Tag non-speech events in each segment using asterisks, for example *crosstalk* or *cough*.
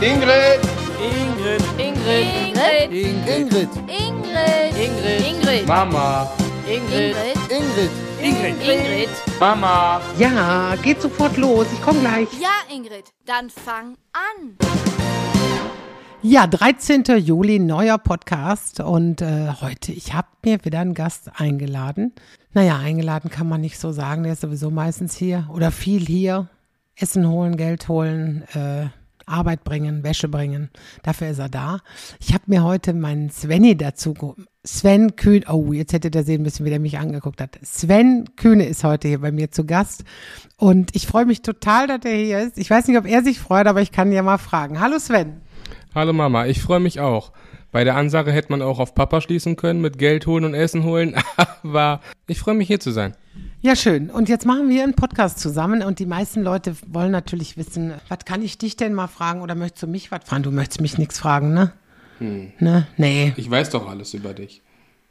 Ingrid. Ingrid. Ingrid. Ingrid. Ingrid. Ingrid. Ingrid. Mama. Ingrid. Ingrid. Ingrid. Ingrid. Mama. Ja, geht sofort los. Ich komme gleich. Ja, Ingrid, dann fang an. Ja, 13. Juli, neuer Podcast. Und äh, heute, ich habe mir wieder einen Gast eingeladen. Naja, eingeladen kann man nicht so sagen. Der ist sowieso meistens hier oder viel hier. Essen holen, Geld holen, äh, Arbeit bringen, Wäsche bringen. Dafür ist er da. Ich habe mir heute meinen Svenny dazu. Sven Kühne, oh, jetzt hättet ihr sehen müssen, wie der mich angeguckt hat. Sven Kühne ist heute hier bei mir zu Gast. Und ich freue mich total, dass er hier ist. Ich weiß nicht, ob er sich freut, aber ich kann ja mal fragen. Hallo Sven. Hallo Mama, ich freue mich auch. Bei der Ansage hätte man auch auf Papa schließen können mit Geld holen und Essen holen, *laughs* aber ich freue mich hier zu sein. Ja, schön. Und jetzt machen wir einen Podcast zusammen und die meisten Leute wollen natürlich wissen, was kann ich dich denn mal fragen oder möchtest du mich was fragen? Du möchtest mich nichts fragen, ne? Ne? Nee. Ich weiß doch alles über dich.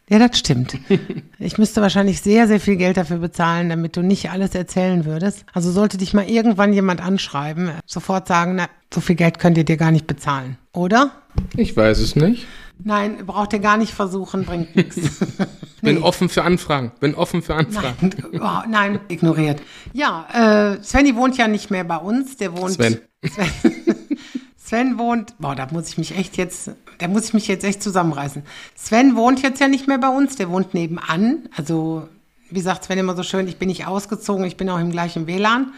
Ja, das stimmt. *laughs* Ich müsste wahrscheinlich sehr, sehr viel Geld dafür bezahlen, damit du nicht alles erzählen würdest. Also sollte dich mal irgendwann jemand anschreiben, sofort sagen, na, so viel Geld könnt ihr dir gar nicht bezahlen, oder? Ich weiß es nicht. Nein, braucht ihr gar nicht versuchen, bringt nichts. *laughs* Bin offen für Anfragen. Bin offen für Anfragen. Nein, *laughs* oh, nein, ignoriert. Ja, äh, Svenny wohnt ja nicht mehr bei uns. Der wohnt. Sven. Sven, *laughs* Sven wohnt. Boah, da muss ich mich echt jetzt. Da muss ich mich jetzt echt zusammenreißen. Sven wohnt jetzt ja nicht mehr bei uns. Der wohnt nebenan. Also wie sagt Sven immer so schön, ich bin nicht ausgezogen, ich bin auch im gleichen WLAN.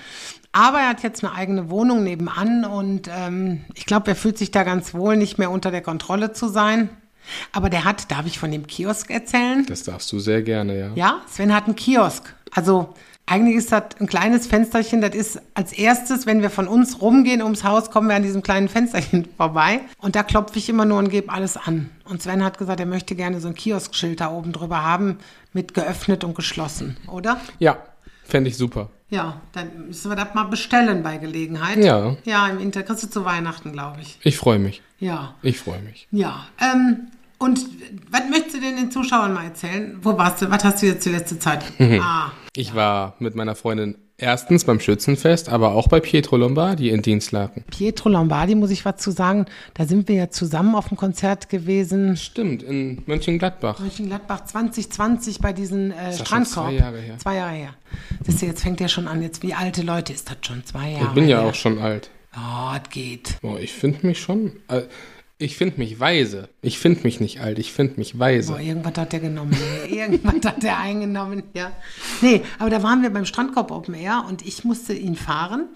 Aber er hat jetzt eine eigene Wohnung nebenan und ähm, ich glaube, er fühlt sich da ganz wohl, nicht mehr unter der Kontrolle zu sein. Aber der hat, darf ich von dem Kiosk erzählen? Das darfst du sehr gerne, ja. Ja, Sven hat einen Kiosk. Also eigentlich ist das ein kleines Fensterchen, das ist als erstes, wenn wir von uns rumgehen ums Haus, kommen wir an diesem kleinen Fensterchen *laughs* vorbei. Und da klopfe ich immer nur und gebe alles an. Und Sven hat gesagt, er möchte gerne so ein Kioskschild da oben drüber haben, mit geöffnet und geschlossen, oder? Ja, fände ich super. Ja, dann müssen wir das mal bestellen bei Gelegenheit. Ja. Ja, im Inter kriegst du zu Weihnachten, glaube ich. Ich freue mich. Ja. Ich freue mich. Ja. Ähm, und was möchtest du denn den Zuschauern mal erzählen? Wo warst du? Was hast du jetzt die letzte Zeit? Ah, Ich war mit meiner Freundin erstens beim Schützenfest, aber auch bei Pietro Lombardi in Dienstlaken. Pietro Lombardi, muss ich was zu sagen. Da sind wir ja zusammen auf dem Konzert gewesen. Stimmt, in Mönchengladbach. Mönchengladbach 2020 bei diesen äh, Strandkorb. zwei Jahre her? Zwei Jahre her. Siehst du, jetzt fängt der schon an. Jetzt, wie alte Leute ist das schon? Zwei Jahre Ich bin ja her. auch schon alt. Oh, das geht. Boah, ich finde mich schon. Äh, ich finde mich weise. Ich finde mich nicht alt, ich finde mich weise. Boah, irgendwas hat der genommen. *laughs* irgendwas hat der eingenommen, ja. Nee, aber da waren wir beim Strandkorb Open Air und ich musste ihn fahren.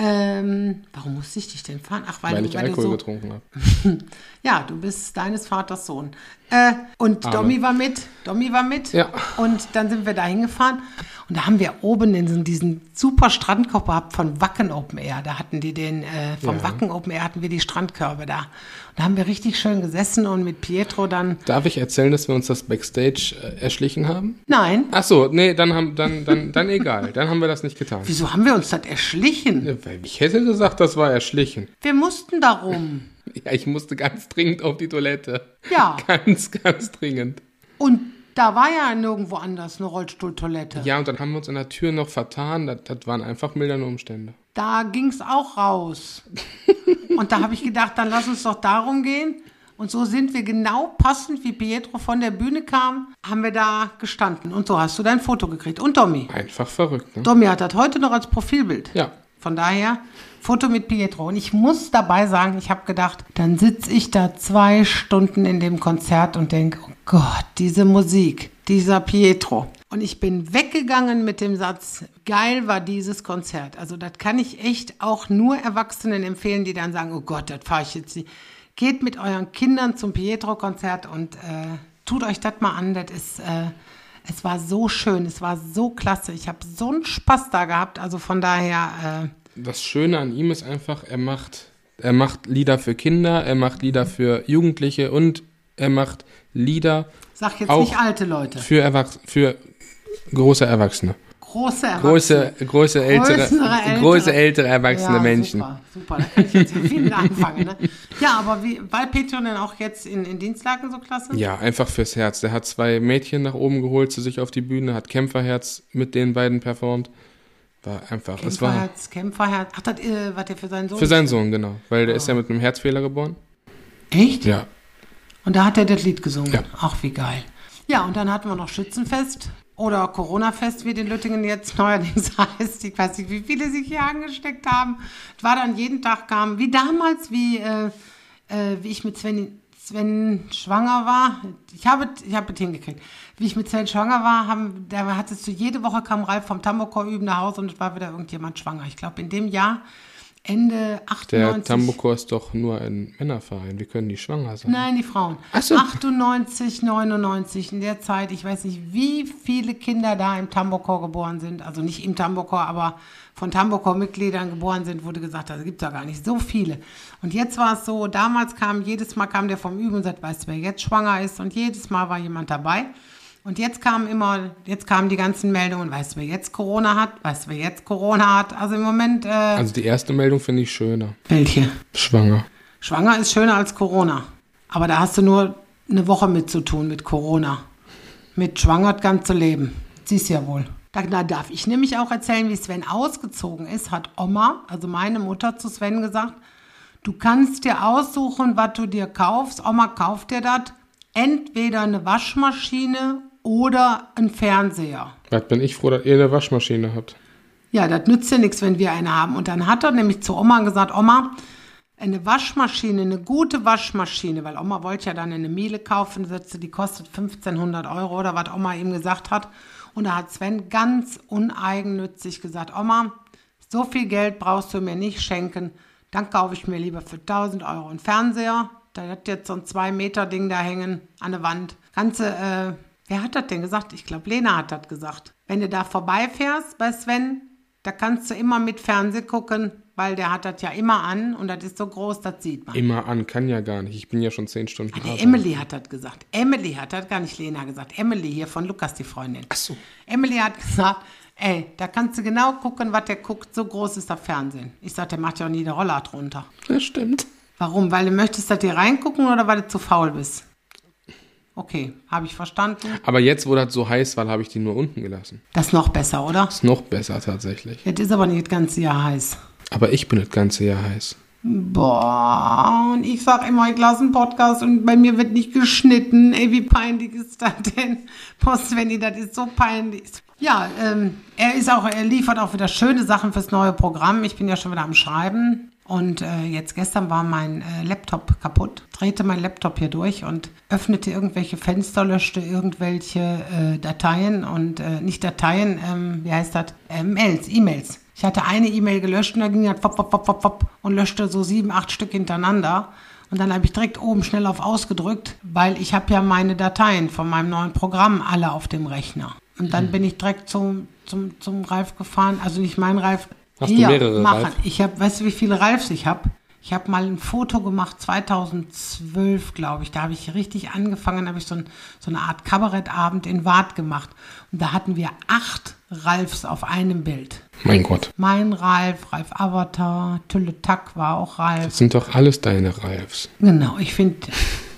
Ähm, warum musste ich dich denn fahren? Ach, weil, weil du, ich weil Alkohol so, getrunken habe. *laughs* Ja, du bist deines Vaters Sohn. Äh, und Arme. Domi war mit. Domi war mit. Ja. Und dann sind wir da hingefahren. Und da haben wir oben in diesen, diesen super Strandkorb gehabt von Wacken Open Air. Da hatten die den, äh, vom Ja. Wacken Open Air hatten wir die Strandkörbe da. Da haben wir richtig schön gesessen und mit Pietro dann. Darf ich erzählen, dass wir uns das Backstage äh, erschlichen haben? Nein. Ach so, nee, dann haben dann dann dann egal, dann haben wir das nicht getan. Wieso haben wir uns das erschlichen? Weil Ich hätte gesagt, das war erschlichen. Wir mussten darum. Ja, ich musste ganz dringend auf die Toilette. Ja. Ganz, ganz dringend. Und da war ja nirgendwo anders eine Rollstuhltoilette. Ja, und dann haben wir uns an der Tür noch vertan. Das, das waren einfach mildernde Umstände. Da ging's auch raus. *laughs* Und da habe ich gedacht, dann lass uns doch darum gehen. Und so sind wir genau passend, wie Pietro von der Bühne kam, haben wir da gestanden. Und so hast du dein Foto gekriegt. Und Domi. Einfach verrückt, ne? Domi hat das heute noch als Profilbild. Ja. Von daher, Foto mit Pietro. Und ich muss dabei sagen, ich habe gedacht, dann sitze ich da zwei Stunden in dem Konzert und denke, oh Gott, diese Musik, dieser Pietro. Und ich bin weggegangen mit dem Satz, geil war dieses Konzert. Also das kann ich echt auch nur Erwachsenen empfehlen, die dann sagen, oh Gott, das fahre ich jetzt nicht. Geht mit euren Kindern zum Pietro-Konzert und äh, tut euch das mal an. Das ist, äh, es war so schön, es war so klasse. Ich habe so einen Spaß da gehabt. Also von daher, äh, Das Schöne an ihm ist einfach, er macht, er macht Lieder für Kinder, er macht Lieder für Jugendliche und er macht Lieder sag jetzt Auch nicht alte Leute. für, Erwachs für große Erwachsene. Große Erwachsene. Große, große ältere, Größere, ältere. große ältere erwachsene ja, Menschen. Super, super, da kann ich jetzt viel mit anfangen. Ne? Ja, aber wie, war Petron denn auch jetzt in, in Dienstlaken so klasse? Ja, einfach fürs Herz. Der hat zwei Mädchen nach oben geholt zu sich auf die Bühne, hat Kämpferherz mit den beiden performt. War einfach, es war Kämpferherz, Kämpferherz. Ach, das, äh, was der für seinen Sohn? für seinen Sohn, genau. Weil der Oh. ist ja mit einem Herzfehler geboren. Echt? Ja. Und da hat er das Lied gesungen. Ja. Ach, wie geil. Ja, und dann hatten wir noch Schützenfest oder Corona-Fest, wie den Lüttingen jetzt *laughs* neuerdings heißt. Ich weiß nicht, wie viele sich hier angesteckt haben. Es war dann jeden Tag kam, wie damals, wie, äh, äh, wie ich mit Sven, Sven schwanger war. Ich habe, ich habe es hingekriegt. Wie ich mit Sven schwanger war, haben, da hattest du jede Woche kam Ralf vom Tambokor üben nach Hause und es war wieder irgendjemand schwanger. Ich glaube, in dem Jahr, Ende 98. Der Tambokor ist doch nur ein Männerverein. Wie können die schwanger sein? Nein, die Frauen. Ach so. 98, 99 in der Zeit, ich weiß nicht, wie viele Kinder da im Tambokor geboren sind. Also nicht im Tambokor, aber von Tambokor-Mitgliedern geboren sind, wurde gesagt, das gibt ja gar nicht so viele. Und jetzt war es so, damals kam, jedes Mal kam der vom Üben und sagt, weißt du, wer jetzt schwanger ist? Und jedes Mal war jemand dabei. Und jetzt kamen immer, jetzt kamen die ganzen Meldungen, weißt du, wer jetzt Corona hat? Weißt du, wer jetzt Corona hat? Also im Moment, äh, Also die erste Meldung finde ich schöner. welche? Schwanger. Schwanger ist schöner als Corona. Aber da hast du nur eine Woche mit zu tun, mit Corona. Mit schwanger das ganze Leben. Siehst ja wohl. Da, da darf ich nämlich auch erzählen, wie Sven ausgezogen ist, hat Oma, also meine Mutter, zu Sven gesagt, du kannst dir aussuchen, was du dir kaufst. Oma kauft dir das. Entweder eine Waschmaschine oder ein Fernseher. Was bin ich froh, dass ihr eine Waschmaschine habt. Ja, das nützt ja nichts, wenn wir eine haben. Und dann hat er nämlich zu Oma gesagt, Oma, eine Waschmaschine, eine gute Waschmaschine, weil Oma wollte ja dann eine Miele kaufen, die kostet 1500 Euro oder was Oma ihm gesagt hat. Und da hat Sven ganz uneigennützig gesagt, Oma, so viel Geld brauchst du mir nicht schenken, dann kaufe ich mir lieber für 1000 Euro einen Fernseher. Da hat jetzt so ein 2-Meter-Ding da hängen an der Wand. Ganze, äh, wer hat das denn gesagt? Ich glaube, Lena hat das gesagt. Wenn du da vorbeifährst bei Sven, da kannst du immer mit Fernseh gucken, weil der hat das ja immer an und das ist so groß, das sieht man. Immer an, kann ja gar nicht. Ich bin ja schon zehn Stunden Die arbeiten. Emily hat das gesagt. Emily hat das, gar nicht Lena gesagt. Emily hier von Lukas, die Freundin. Ach so. Emily hat gesagt, ey, da kannst du genau gucken, was der guckt. So groß ist das Fernsehen. Ich sag, der macht ja auch nie den Roller drunter. Das stimmt. Warum? Weil du möchtest, dass dir reingucken oder weil du zu faul bist? Okay, habe ich verstanden. Aber jetzt, wo das so heiß war, habe ich die nur unten gelassen. Das ist noch besser, oder? Ist noch besser tatsächlich. Jetzt ist aber nicht das ganze Jahr heiß. Aber ich bin das ganze Jahr heiß. Boah, und ich sag immer, ich lasse einen Podcast und bei mir wird nicht geschnitten. Ey, wie peinlich ist das denn? Post, wenn das ist so peinlich. Ja, ähm, er ist auch, er liefert auch wieder schöne Sachen fürs neue Programm. Ich bin ja schon wieder am Schreiben. Und äh, jetzt gestern war mein äh, Laptop kaputt. Drehte mein Laptop hier durch und öffnete irgendwelche Fenster, löschte irgendwelche äh, Dateien und äh, nicht Dateien, ähm, wie heißt das? Äh, Mails, E-Mails. Ich hatte eine E-Mail gelöscht und da ging das pop, pop, pop, pop, pop und löschte so sieben, acht Stück hintereinander. Und dann habe ich direkt oben schnell auf ausgedrückt, weil ich habe ja meine Dateien von meinem neuen Programm alle auf dem Rechner. Und dann bin ich direkt zum, zum, zum Ralf gefahren, also nicht mein Ralf. Hast du hier, mehrere machen. Ralf? Ich habe, weißt du, wie viele Ralfs ich habe? Ich habe mal ein Foto gemacht, 2012, glaube ich. Da habe ich richtig angefangen, habe ich so, ein, so eine Art Kabarettabend in Wart gemacht. Und da hatten wir acht Ralfs auf einem Bild. Mein Gott. Mein Ralf, Ralf Avatar, Tülle Tack war auch Ralf. Das sind doch alles deine Ralfs. Genau, ich finde,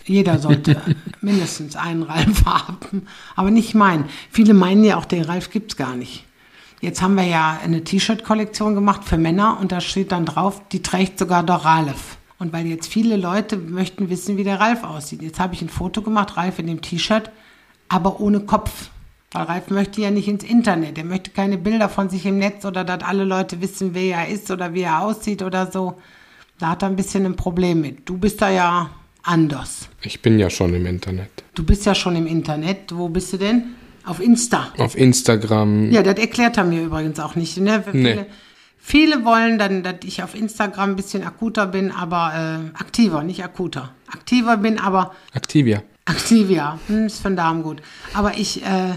jeder sollte mindestens einen Ralf haben, aber nicht meinen. Viele meinen ja auch, den Ralf gibt's gar nicht. Jetzt haben wir ja eine T-Shirt-Kollektion gemacht für Männer und da steht dann drauf, die trägt sogar der Ralf. Und weil jetzt viele Leute möchten wissen, wie der Ralf aussieht. Jetzt habe ich ein Foto gemacht, Ralf in dem T-Shirt, aber ohne Kopf. Weil Ralf möchte ja nicht ins Internet. Er möchte keine Bilder von sich im Netz oder dass alle Leute wissen, wer er ist oder wie er aussieht oder so. Da hat er ein bisschen ein Problem mit. Du bist da ja anders. Ich bin ja schon im Internet. Du bist ja schon im Internet. Wo bist du denn? Auf Insta. Auf Instagram. Ja, das erklärt er mir übrigens auch nicht. Ne? Viele, Nee. viele wollen dann, dass ich auf Instagram ein bisschen akuter bin, aber äh, aktiver, nicht akuter. Aktiver bin, aber Activia. aktiv, ja. Hm, ist den Darm gut. Aber ich, äh,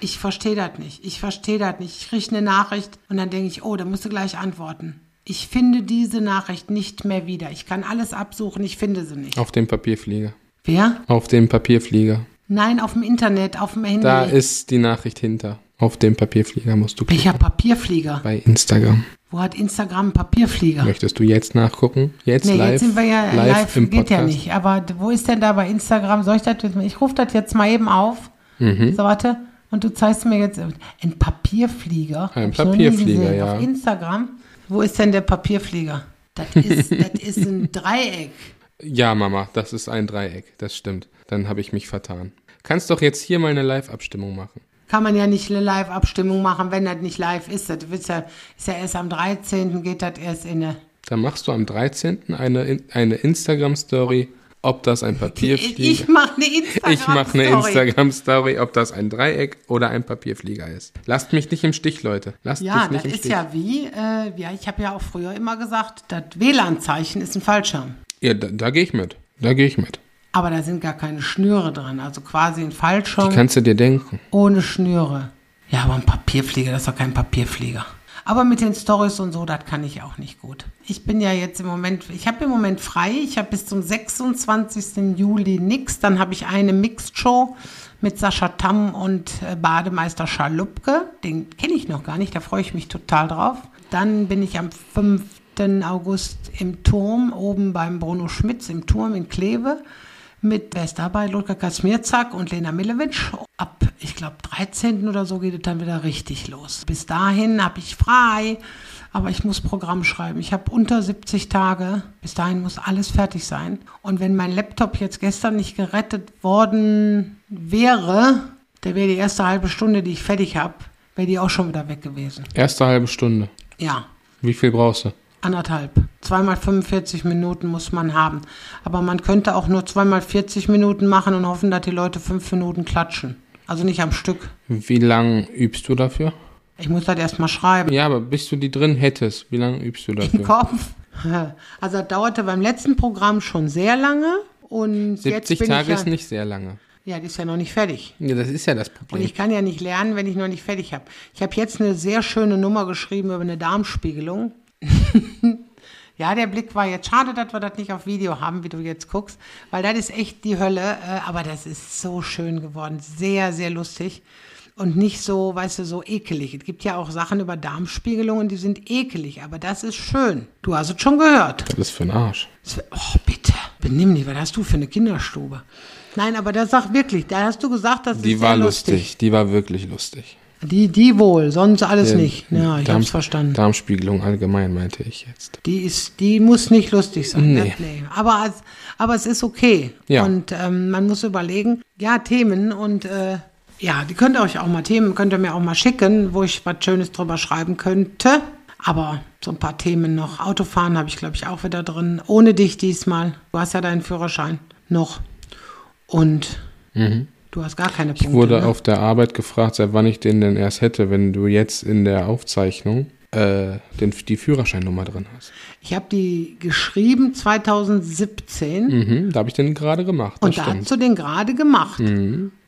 ich verstehe das nicht. Ich verstehe das nicht. Ich kriege eine Nachricht und dann denke ich, oh, da musst du gleich antworten. Ich finde diese Nachricht nicht mehr wieder. Ich kann alles absuchen, ich finde sie nicht. Auf dem Papierflieger. Wer? Auf dem Papierflieger. Nein, auf dem Internet, auf dem Handy. Da ist die Nachricht hinter. Auf dem Papierflieger musst du klicken. Welcher Papierflieger? Bei Instagram. Wo hat Instagram einen Papierflieger? Möchtest du jetzt nachgucken? Jetzt Nee, live? jetzt sind wir ja live, live, im geht Podcast. ja nicht. Aber wo ist denn da bei Instagram? Soll ich das jetzt, ich rufe das jetzt mal eben auf. Mhm. So, warte. Und du zeigst mir jetzt einen Papierflieger. Ein Papierflieger, ja. Auf Instagram. Wo ist denn der Papierflieger? Das ist, das ist ein *laughs* Dreieck. Ja, Mama, das ist ein Dreieck, das stimmt. Dann habe ich mich vertan. Kannst doch jetzt hier mal eine Live-Abstimmung machen. Kann man ja nicht eine Live-Abstimmung machen, wenn das nicht live ist. Das ist ja, ist ja erst am 13. geht das erst in eine. Dann machst du am 13. eine, eine Instagram-Story, ob das ein Papierflieger ich mache eine Instagram. Ich mache eine Instagram-Story, ob das ein Dreieck oder ein Papierflieger ist. Lasst mich nicht im Stich, Leute. Lasst Ja, mich nicht das im ist Stich. ja wie, äh, ja, ich habe ja auch früher immer gesagt, das WLAN-Zeichen ist ein Fallschirm. Ja, da, da gehe ich mit. Da gehe ich mit. Aber da sind gar keine Schnüre dran. Also quasi ein Die Fallschirm kannst du dir denken. ohne Schnüre. Ja, aber ein Papierflieger, das ist doch kein Papierflieger. Aber mit den Stories und so, das kann ich auch nicht gut. Ich bin ja jetzt im Moment, ich habe im Moment frei. Ich habe bis zum 26. Juli nix. Dann habe ich eine Mixed-Show mit Sascha Tamm und äh, Bademeister Schalupke. Den kenne ich noch gar nicht, da freue ich mich total drauf. Dann bin ich am 5. August im Turm, oben beim Bruno Schmitz im Turm in Kleve mit, wer ist dabei? Ludger Kasmirzak und Lena Milewitsch. Ab, ich glaube, 13. oder so geht es dann wieder richtig los. Bis dahin habe ich frei, aber ich muss Programm schreiben. Ich habe unter 70 Tage. Bis dahin muss alles fertig sein. Und wenn mein Laptop jetzt gestern nicht gerettet worden wäre, der wäre die erste halbe Stunde, die ich fertig habe, wäre die auch schon wieder weg gewesen. Erste halbe Stunde. Ja, Wie viel brauchst du? Anderthalb. Zweimal 45 Minuten muss man haben. Aber man könnte auch nur zweimal 40 Minuten machen und hoffen, dass die Leute fünf Minuten klatschen. Also nicht am Stück. Wie lang übst du dafür? Ich muss das erstmal schreiben. Ja, aber bis du die drin hättest, wie lange übst du Im dafür? Kopf. *laughs* Also das dauerte beim letzten Programm schon sehr lange. Und jetzt 70 bin Tage ich ja, ist nicht sehr lange. Ja, die ist ja noch nicht fertig. Ja, das ist ja das Und Problem. ich kann ja nicht lernen, wenn ich noch nicht fertig habe. Ich habe jetzt eine sehr schöne Nummer geschrieben über eine Darmspiegelung. *laughs* ja, der Blick war jetzt schade, dass wir das nicht auf Video haben, wie du jetzt guckst, weil das ist echt die Hölle. äh, Aber das ist so schön geworden, sehr, sehr lustig und nicht so, weißt du, so ekelig. Es gibt ja auch Sachen über Darmspiegelungen, die sind ekelig, aber das ist schön. Du hast es schon gehört. Das ist für ein Arsch. Oh, bitte, benimm dich, was hast du für eine Kinderstube? Nein, aber das sag wirklich, da hast du gesagt, das Die ist war lustig. Die war wirklich lustig. Die, die wohl, sonst alles Der nicht. Ja, ich Darm- hab's verstanden. Darmspiegelung allgemein, meinte ich jetzt. Die ist, die muss nicht lustig sein. Nee. Ne? nee. Aber, es- aber es ist okay. Ja. Und ähm, man muss überlegen, ja, Themen und äh, ja, die könnt ihr euch auch mal Themen, könnt ihr mir auch mal schicken, wo ich was Schönes drüber schreiben könnte. Aber so ein paar Themen noch. Autofahren habe ich, glaube ich, auch wieder drin. Ohne dich diesmal. Du hast ja deinen Führerschein noch. Und du hast gar keine Punkte. Mhm. Ich wurde ne? auf der Arbeit gefragt, seit wann ich den denn erst hätte, wenn du jetzt in der Aufzeichnung äh, den, die Führerscheinnummer drin hast. Ich habe die geschrieben 2017. Mhm, da habe ich den gerade gemacht. Und da stimmt. Mhm. hast du den gerade gemacht.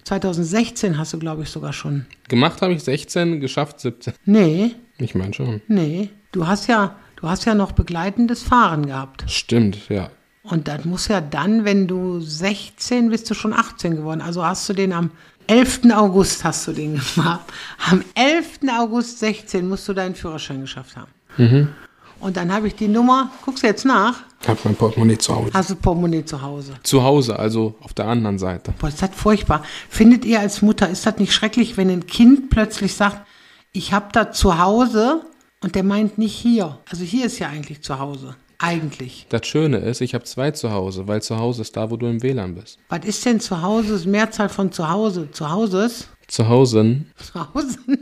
2016 hast du, glaube ich, sogar schon. Gemacht habe ich 16, geschafft 17. Nee, Ich meine schon. nee. Du hast ja, du hast ja noch begleitendes Fahren gehabt. Stimmt, ja. Und das muss ja dann, wenn du 16 bist du schon 18 geworden. Also hast du den am 11. August hast du den gemacht. Am 11. August 16 musst du deinen Führerschein geschafft haben. Mhm. Und dann habe ich die Nummer, guckst du jetzt nach, Ich habe mein Portemonnaie zu Hause. hast du Portemonnaie zu Hause. Zu Hause, also auf der anderen Seite. Boah, ist das furchtbar. Findet ihr als Mutter, ist das nicht schrecklich, wenn ein Kind plötzlich sagt, ich habe da zu Hause und der meint nicht hier. Also hier ist ja eigentlich zu Hause. Eigentlich. Das Schöne ist, ich habe zwei zu Hause, weil zu Hause ist da, wo du im WLAN bist. Was ist denn zu Hause? Ist Mehrzahl von zu Hause. Zu Hause, Zu Hause?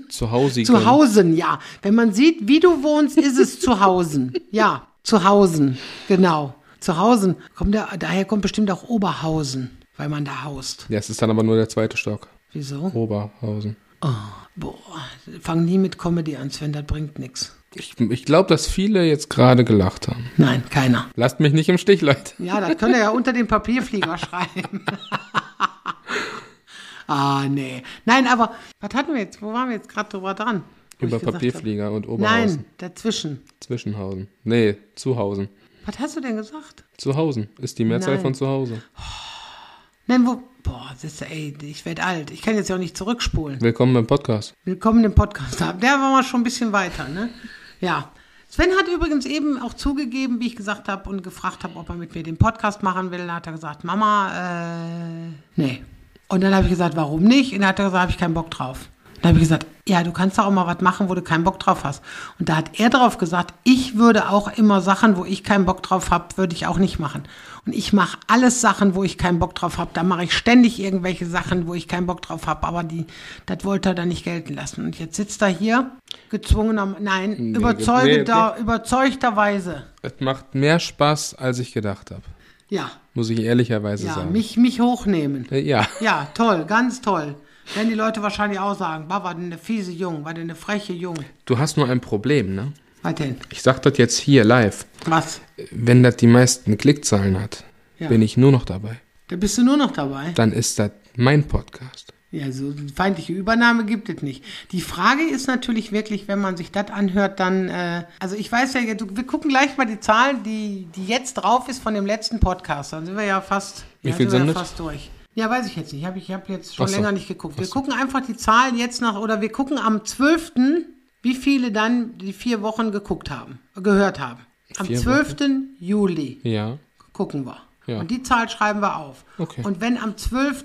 zu Hause. Zu Hausen, ja. Wenn man sieht, wie du wohnst, ist es zu Hausen. Ja, zu Hausen. Genau. Zu Hausen. Kommt da, daher kommt bestimmt auch Oberhausen, weil man da haust. Ja, es ist dann aber nur der zweite Stock. Wieso? Oberhausen. Boah, fang nie mit Comedy an, Sven, das bringt nichts. Ich, ich glaube, dass viele jetzt gerade gelacht haben. Nein, keiner. Lasst mich nicht im Stich, Leute. Ja, das könnt ihr ja unter den Papierflieger *laughs* schreiben. *laughs* ah, nee. Nein, aber was hatten wir jetzt? Wo waren wir jetzt gerade drüber dran? Über Papierflieger und hab- Oberhausen. Nein, dazwischen. Zwischenhausen. Nee, Zuhausen. Was hast du denn gesagt? Zuhausen ist die Mehrzahl Nein. von Zuhause. Nein, wo. Boah, das ist, ey, ich werde alt. Ich kann jetzt ja auch nicht zurückspulen. Willkommen beim Podcast. Willkommen im Podcast. Der war mal schon ein bisschen weiter, ne? Ja. Sven hat übrigens eben auch zugegeben, wie ich gesagt habe und gefragt habe, ob er mit mir den Podcast machen will. Da hat er gesagt, Mama, äh, nee. Und dann habe ich gesagt, warum nicht? Und dann hat er gesagt, habe ich keinen Bock drauf. Dann habe ich gesagt, ja, du kannst doch auch mal was machen, wo du keinen Bock drauf hast. Und da hat er drauf gesagt, ich würde auch immer Sachen, wo ich keinen Bock drauf habe, würde ich auch nicht machen. Und ich mache alles Sachen, wo ich keinen Bock drauf habe. Da mache ich ständig irgendwelche Sachen, wo ich keinen Bock drauf habe. Aber die, das wollte er dann nicht gelten lassen. Und jetzt sitzt er hier, gezwungener, nein, Nee, überzeugter, überzeugterweise. Es macht mehr Spaß, als ich gedacht habe. Ja, Muss ich ehrlicherweise ja, sagen. mich, mich hochnehmen. Äh, ja. Ja, toll, ganz toll. Werden die Leute wahrscheinlich auch sagen, war denn eine fiese Jung, war denn eine freche Jung. Du hast nur ein Problem, ne? Was denn? Ich sag das jetzt hier live. Was? Wenn das die meisten Klickzahlen hat, Ja. bin ich nur noch dabei. Da bist du nur noch dabei. Dann ist das mein Podcast. Ja, so feindliche Übernahme gibt es nicht. Die Frage ist natürlich wirklich, wenn man sich das anhört, dann, äh, also ich weiß ja, wir gucken gleich mal die Zahlen, die, die jetzt drauf ist von dem letzten Podcast. Dann sind wir ja fast, Wie ja, viel sind wir ja fast durch. Ja, weiß ich jetzt nicht. Hab ich habe jetzt schon Ach so. länger nicht geguckt. Wir gucken einfach die Zahlen jetzt nach, oder wir gucken am 12., wie viele dann die vier Wochen geguckt haben, gehört haben. Am Vier 12. Juli Ja. gucken wir. Ja. Und die Zahl schreiben wir auf. Okay. Und wenn am 12.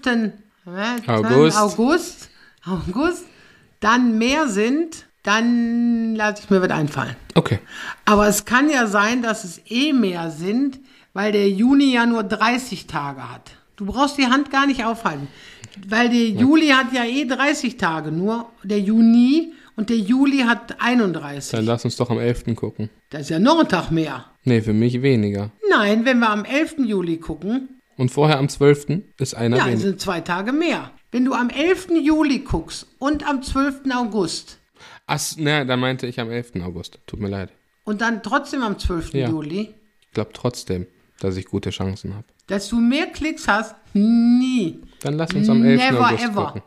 ne, August. August, *laughs* August dann mehr sind, dann lasse ich mir was einfallen. Okay. Aber es kann ja sein, dass es eh mehr sind, weil der Juni ja nur 30 Tage hat. Du brauchst die Hand gar nicht aufhalten. Weil der Juli hat ja eh 30 Tage nur, der Juni und der Juli hat 31. Dann lass uns doch am 11. gucken. Das ist ja noch ein Tag mehr. Nee, für mich weniger. Nein, wenn wir am 11. Juli gucken, Und vorher am 12. ist einer Ja, es weniger. sind zwei Tage mehr. Wenn du am 11. Juli guckst und am 12. August Ach, ne, da meinte ich am 11. August. Tut mir leid. und dann trotzdem am 12. Ja. Juli, Ich glaube trotzdem, dass ich gute Chancen habe. dass du mehr Klicks hast, nie. Dann lass uns am 11. Never August ever. gucken.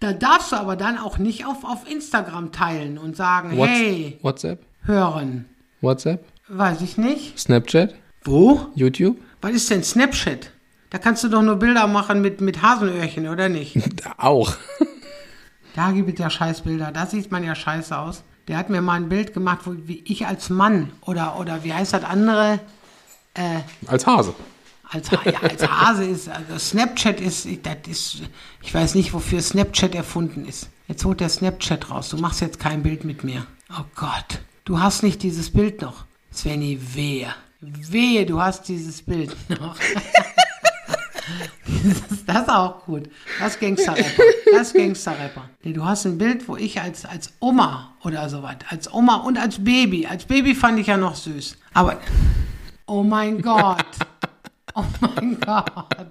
Da darfst du aber dann auch nicht auf, auf Instagram teilen und sagen, What's, hey, WhatsApp? hören. WhatsApp? Weiß ich nicht. Snapchat? Wo? YouTube? Was ist denn Snapchat? Da kannst du doch nur Bilder machen mit, mit Hasenöhrchen, oder nicht? *laughs* Auch. Da gibt es ja Scheißbilder. Da sieht man ja scheiße aus. Der hat mir mal ein Bild gemacht, wo wie ich als Mann oder, oder wie heißt das andere? Als Hase. Als, ja, als Hase ist, also Snapchat ist, das ist, ich weiß nicht, wofür Snapchat erfunden ist. Jetzt holt der Snapchat raus. Du machst jetzt kein Bild mit mir. Oh Gott. Du hast nicht dieses Bild noch. Svenny, wehe. Wehe, du hast dieses Bild *laughs* noch. das, ist auch gut. Das Gangster-Rapper. Das Gangster-Rapper. Nee, du hast ein Bild, wo ich als, als Oma oder sowas, als Oma und als Baby. Als Baby fand ich ja noch süß. Aber, oh mein Gott. Oh mein Gott.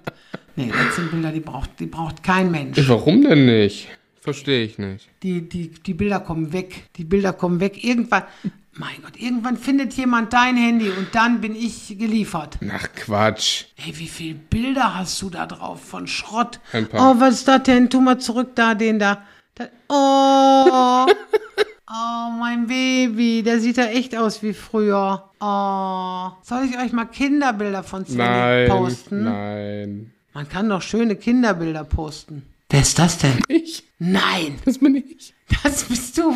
Nee, das sind Bilder, die braucht, die braucht kein Mensch. Warum denn nicht? Verstehe ich nicht. Die, die, die Bilder kommen weg. Die Bilder kommen weg. Irgendwann, mein Gott, irgendwann findet jemand dein Handy und dann bin ich geliefert. Ach, Quatsch. Ey, wie viele Bilder hast du da drauf von Schrott? Ein paar. Oh, was ist das denn? Tu mal zurück da, den da. da oh. *laughs* oh, mein Baby. Der sieht ja echt aus wie früher. Oh. Soll ich euch mal Kinderbilder von Svenny posten? Nein. Man kann doch schöne Kinderbilder posten. Wer ist das denn? Ich? Nein, Das bin ich. das bist du.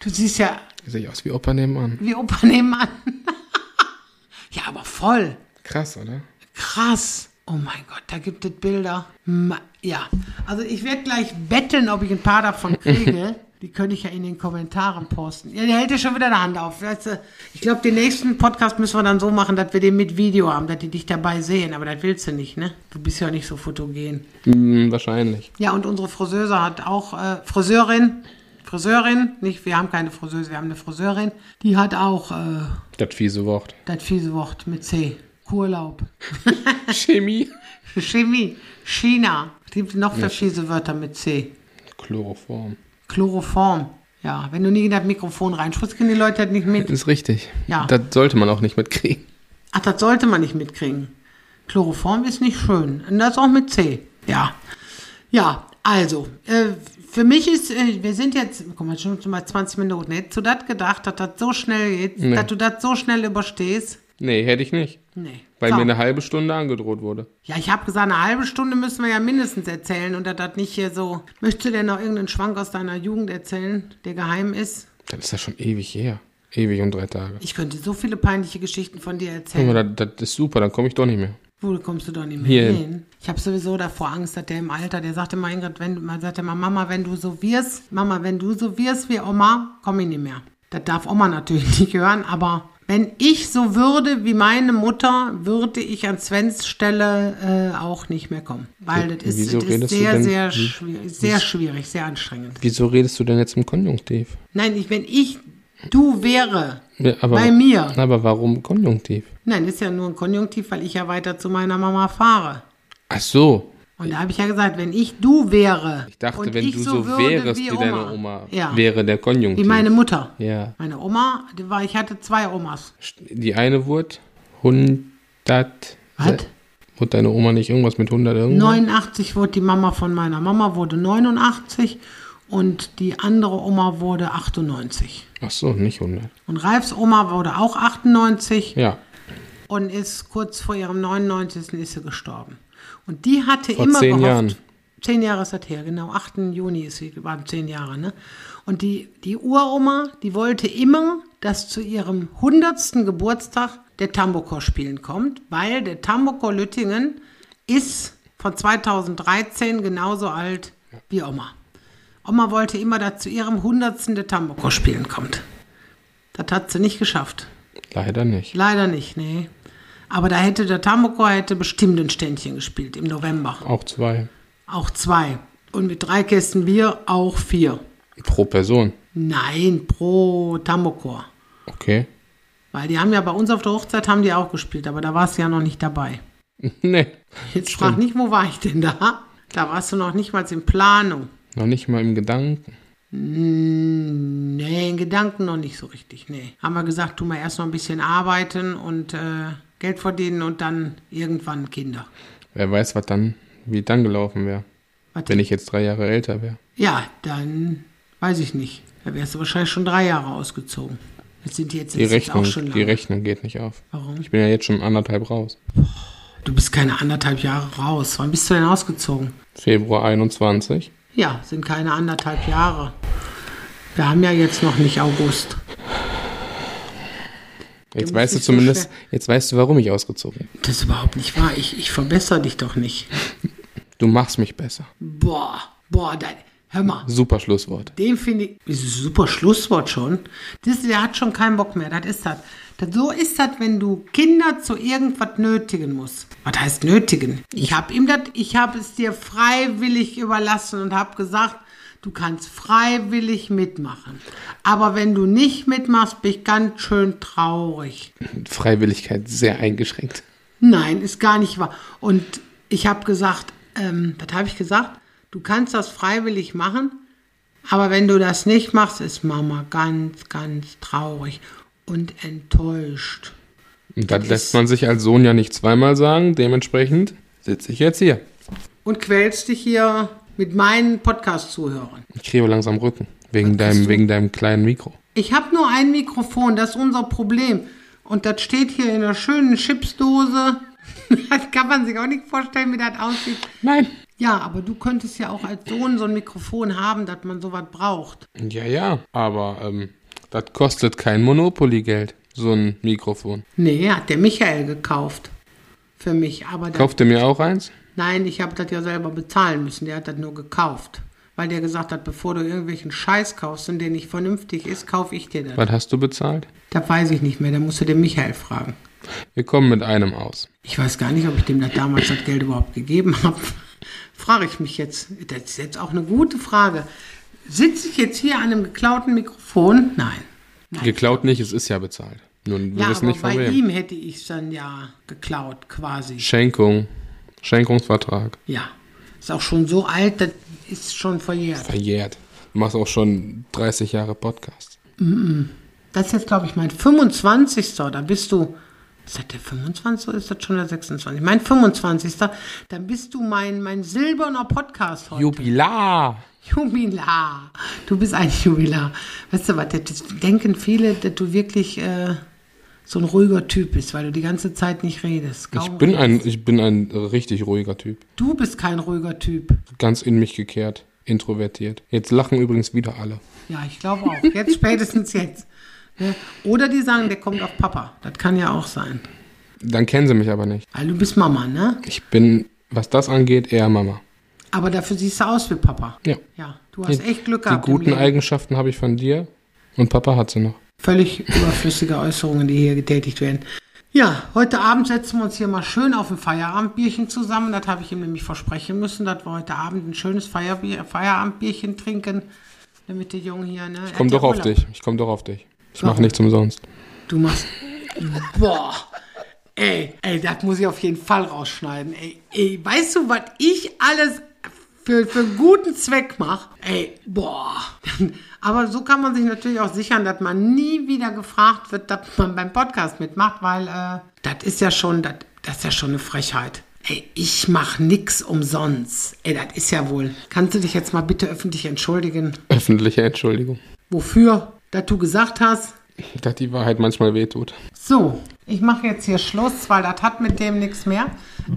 Du siehst ja Sehe ich aus wie Opa nebenan. wie Opa nebenan. *laughs* ja, aber voll. Krass, oder? Krass. Oh mein Gott, da gibt es Bilder. Ja, also ich werde gleich betteln, ob ich ein paar davon *laughs* kriege. Die könnte ich ja in den Kommentaren posten. Ja, der hält ja schon wieder eine Hand auf. Ich glaube, den nächsten Podcast müssen wir dann so machen, dass wir den mit Video haben, dass die dich dabei sehen. Aber das willst du nicht, ne? Du bist ja nicht so fotogen. Hm, wahrscheinlich. Ja, und unsere Friseuse hat auch, äh, Friseurin, Friseurin, nicht, wir haben keine Friseuse, wir haben eine Friseurin, die hat auch äh, Das fiese Wort. das fiese Wort mit C. Urlaub. *laughs* Chemie. Chemie. China. Es gibt noch fiese Wörter mit C. Chloroform. Chloroform. Ja, wenn du nie in das Mikrofon reinsprichst, kriegen die Leute das nicht mit. Ist richtig. Ja. Das sollte man auch nicht mitkriegen. Ach, das sollte man nicht mitkriegen. Chloroform ist nicht schön. Und das auch mit C. Ja. Ja, also, äh, für mich ist, äh, wir sind jetzt, guck mal, schon mal 20 Minuten. Hättest du das gedacht, dass das so schnell geht, Nee. dass du das so schnell überstehst? Nee, hätte ich nicht. Nee. Weil So. mir eine halbe Stunde angedroht wurde. Ja, ich habe gesagt, eine halbe Stunde müssen wir ja mindestens erzählen und dass das nicht hier so. Möchtest du denn noch irgendeinen Schwank aus deiner Jugend erzählen, der geheim ist? Das ist ja schon ewig her. Ewig und drei Tage. Ich könnte so viele peinliche Geschichten von dir Guck erzählen. mal, das, das ist super, dann komme ich doch nicht mehr. Wo kommst du doch nicht mehr Hier. hin? Ich habe sowieso davor Angst, dass der im Alter, der sagte mal, Ingrid, wenn man sagte immer, Mama, wenn du so wirst, Mama, wenn du so wirst wie Oma, komm ich nicht mehr. Das darf Oma natürlich *laughs* nicht hören, aber wenn ich so würde wie meine Mutter, würde ich an Svens Stelle äh, auch nicht mehr kommen. Weil das ist, Wieso das ist sehr, denn- sehr, wie- schwierig, sehr schwierig, sehr anstrengend. Wieso redest du denn jetzt im Konjunktiv? Nein, ich, wenn ich du wäre, Ja, aber, bei mir. Aber warum Konjunktiv? Nein, ist ja nur ein Konjunktiv, weil ich ja weiter zu meiner Mama fahre. Ach so. Und da habe ich ja gesagt, wenn ich du wäre. Ich dachte, wenn ich du so, wärst wie, deine Oma, Ja. wäre der Konjunktiv. Wie meine Mutter. Ja. Meine Oma, die war, ich hatte zwei Omas. Die eine wurde 100. Was? Wurde deine Oma nicht irgendwas mit 100 irgendwas? 89 wurde die Mama von meiner Mama, wurde 89 und die andere Oma wurde 98. Ach so, nicht 100. Und Ralfs Oma wurde auch 98 Ja. und ist kurz vor ihrem 99. ist sie gestorben. Und die hatte Vor immer zehn gehofft, Jahren. Zehn Jahre ist das her, genau. 8. Juni ist sie, waren zehn Jahre, ne? Und die, die Uroma, die wollte immer, dass zu ihrem 100. Geburtstag der Tambokor spielen kommt, weil der Tambokor Lüttingen ist von 2013 genauso alt wie Oma. Oma wollte immer, dass zu ihrem 100. der Tambokor spielen kommt. Das hat sie nicht geschafft. Leider nicht. Leider nicht, nee. Aber da hätte der Tambokor hätte bestimmt ein Ständchen gespielt im November. Auch zwei. Auch zwei. Und mit drei Kästen Bier auch vier. Pro Person. Nein, pro Tambokor. Okay. Weil die haben ja bei uns auf der Hochzeit haben die auch gespielt, aber da warst du ja noch nicht dabei. *laughs* nee. Jetzt frag nicht, wo war ich denn da? Da warst du noch nicht mal in Planung. Noch nicht mal im Gedanken. Nee, in Gedanken noch nicht so richtig. Nee. Haben wir gesagt, tu mal erst noch ein bisschen arbeiten und äh, Geld verdienen und dann irgendwann Kinder. Wer weiß, was dann, wie dann gelaufen wäre. Wenn ich jetzt drei Jahre älter wäre. Ja, dann weiß ich nicht. Da wärst du wahrscheinlich schon drei Jahre ausgezogen. Jetzt sind die jetzt, Die Rechnung, auch schon die lang. Rechnung geht nicht auf. Warum? Ich bin ja jetzt schon anderthalb raus. Du bist keine anderthalb Jahre raus. Wann bist du denn ausgezogen? Februar 21. Ja, sind keine anderthalb Jahre. Wir haben ja jetzt noch nicht August. Jetzt weißt du so zumindest, schwer- jetzt weißt du, warum ich ausgezogen bin. Das ist überhaupt nicht wahr. Ich, ich verbessere dich doch nicht. Du machst mich besser. Boah, boah, dein, hör mal. Super Schlusswort. Den finde ich, super Schlusswort schon. Das, der hat schon keinen Bock mehr. Das ist das. das. So ist das, wenn du Kinder zu irgendwas nötigen musst. Was heißt nötigen? Ich habe ihm das, ich habe es dir freiwillig überlassen und habe gesagt, du kannst freiwillig mitmachen. Aber wenn du nicht mitmachst, bin ich ganz schön traurig. Freiwilligkeit sehr eingeschränkt. Nein, ist gar nicht wahr. Und ich habe gesagt, ähm, was habe ich gesagt? Du kannst das freiwillig machen, aber wenn du das nicht machst, ist Mama ganz, ganz traurig und enttäuscht. Und das lässt man sich als Sohn ja nicht zweimal sagen. Dementsprechend sitze ich jetzt hier. Und quälst dich hier mit meinen Podcast-Zuhörern. Ich kriege langsam Rücken. Wegen deinem, du? wegen deinem kleinen Mikro. Ich habe nur ein Mikrofon, das ist unser Problem. Und das steht hier in einer schönen Chipsdose. *laughs* Das kann man sich auch nicht vorstellen, wie das aussieht. Nein. Ja, aber du könntest ja auch als Sohn so ein Mikrofon haben, dass man sowas braucht. Ja, ja. Aber ähm, das kostet kein Monopoly-Geld. So ein Mikrofon. Nee, hat der Michael gekauft. Für mich. Aber Kauft ihr mir auch eins? Nein, ich habe das ja selber bezahlen müssen. Der hat das nur gekauft. Weil der gesagt hat, bevor du irgendwelchen Scheiß kaufst und der nicht vernünftig ist, kaufe ich dir das. Was hast du bezahlt? Das weiß ich nicht mehr. Da musst du den Michael fragen. Wir kommen mit einem aus. Ich weiß gar nicht, ob ich dem das damals das Geld überhaupt gegeben habe. Frage ich mich jetzt. Das ist jetzt auch eine gute Frage. Sitze ich jetzt hier an einem geklauten Mikrofon? Nein. Geklaut nicht, es ist ja bezahlt. Nun, wir Ja, wissen aber nicht von bei wem. ihm hätte ich es dann ja geklaut, quasi. Schenkung. Schenkungsvertrag. Ja. Ist auch schon so alt, das ist schon verjährt. Verjährt. Du machst auch schon 30 Jahre Podcast. Das ist jetzt, glaube ich, mein 25. Da bist du. Ist das der 25. oder ist das schon der 26? Mein 25. Dann bist du mein, mein silberner Podcast heute. Jubilar! Jubilar. Du bist ein Jubilar. Weißt du was, das denken viele, dass du wirklich äh, so ein ruhiger Typ bist, weil du die ganze Zeit nicht redest. Ich bin, redest. ein, ich bin ein richtig ruhiger Typ. Du bist kein ruhiger Typ. Ganz in mich gekehrt. Introvertiert. Jetzt lachen übrigens wieder alle. Ja, ich glaube auch. Jetzt spätestens jetzt. Oder die sagen, der kommt auf Papa. Das kann ja auch sein. Dann kennen sie mich aber nicht. Weil du bist Mama, ne? Ich bin, was das angeht, eher Mama. Aber dafür siehst du aus wie Papa. Ja. Ja, du hast echt Glück Die gehabt. im guten. Eigenschaften habe ich von dir und Papa hat sie noch. Völlig überflüssige Äußerungen, die hier getätigt werden. Ja, heute Abend setzen wir uns hier mal schön auf ein Feierabendbierchen zusammen. Das habe ich ihm nämlich versprechen müssen, dass wir heute Abend ein schönes Feierbier, Feierabendbierchen trinken. Damit der Junge hier, ne? Ich komme doch auf dich. Ich komme doch auf dich. Ich mache nichts umsonst. Du machst. Boah. Ey, ey, das muss ich auf jeden Fall rausschneiden. Ey, ey weißt du, was ich alles für, für einen guten Zweck mache? Ey, boah. *laughs* Aber so kann man sich natürlich auch sichern, dass man nie wieder gefragt wird, dass man beim Podcast mitmacht, weil äh, das ist ja schon, das, das ist ja schon eine Frechheit. Ey, ich mach nix umsonst. Ey, das ist ja wohl. Kannst du dich jetzt mal bitte öffentlich entschuldigen? Öffentliche Entschuldigung. Wofür? Dass du gesagt hast, Dass die Wahrheit manchmal wehtut. So, ich mache jetzt hier Schluss, weil das hat mit dem nichts mehr.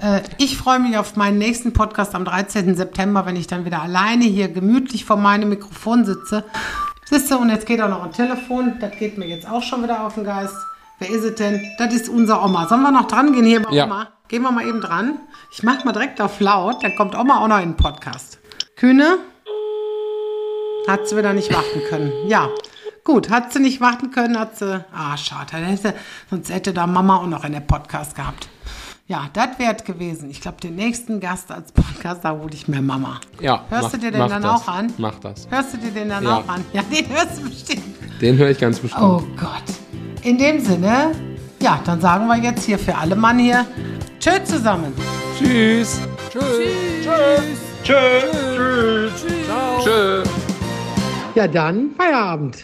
Äh, ich freue mich auf meinen nächsten Podcast am 13. September, wenn ich dann wieder alleine hier gemütlich vor meinem Mikrofon sitze. Siehst du, und jetzt geht auch noch ein Telefon. Das geht mir jetzt auch schon wieder auf den Geist. Wer ist es denn? Das ist unser Oma. Sollen wir noch dran gehen hier bei Ja. Oma? Gehen wir mal eben dran. Ich mache mal direkt auf laut, dann kommt Oma auch noch in den Podcast. Kühne? Hat sie wieder nicht warten können. Ja. Gut, hat sie nicht warten können, hat sie. Ah, schade. Hätte, sonst hätte da Mama auch noch in der Podcast gehabt. Ja, das wäre gewesen. Ich glaube, den nächsten Gast als Podcast, da hole ich mir Mama. Ja. Hörst mach, du dir den dann das. auch an? Mach das. Hörst du dir den dann Ja. auch an? Ja, den hörst du bestimmt. Den höre ich ganz bestimmt. Oh Gott. In dem Sinne, ja, dann sagen wir jetzt hier für alle Mann hier Tschö zusammen. Tschüss. Tschüss. Tschüss. Tschüss. Tschüss. Ja, dann Feierabend.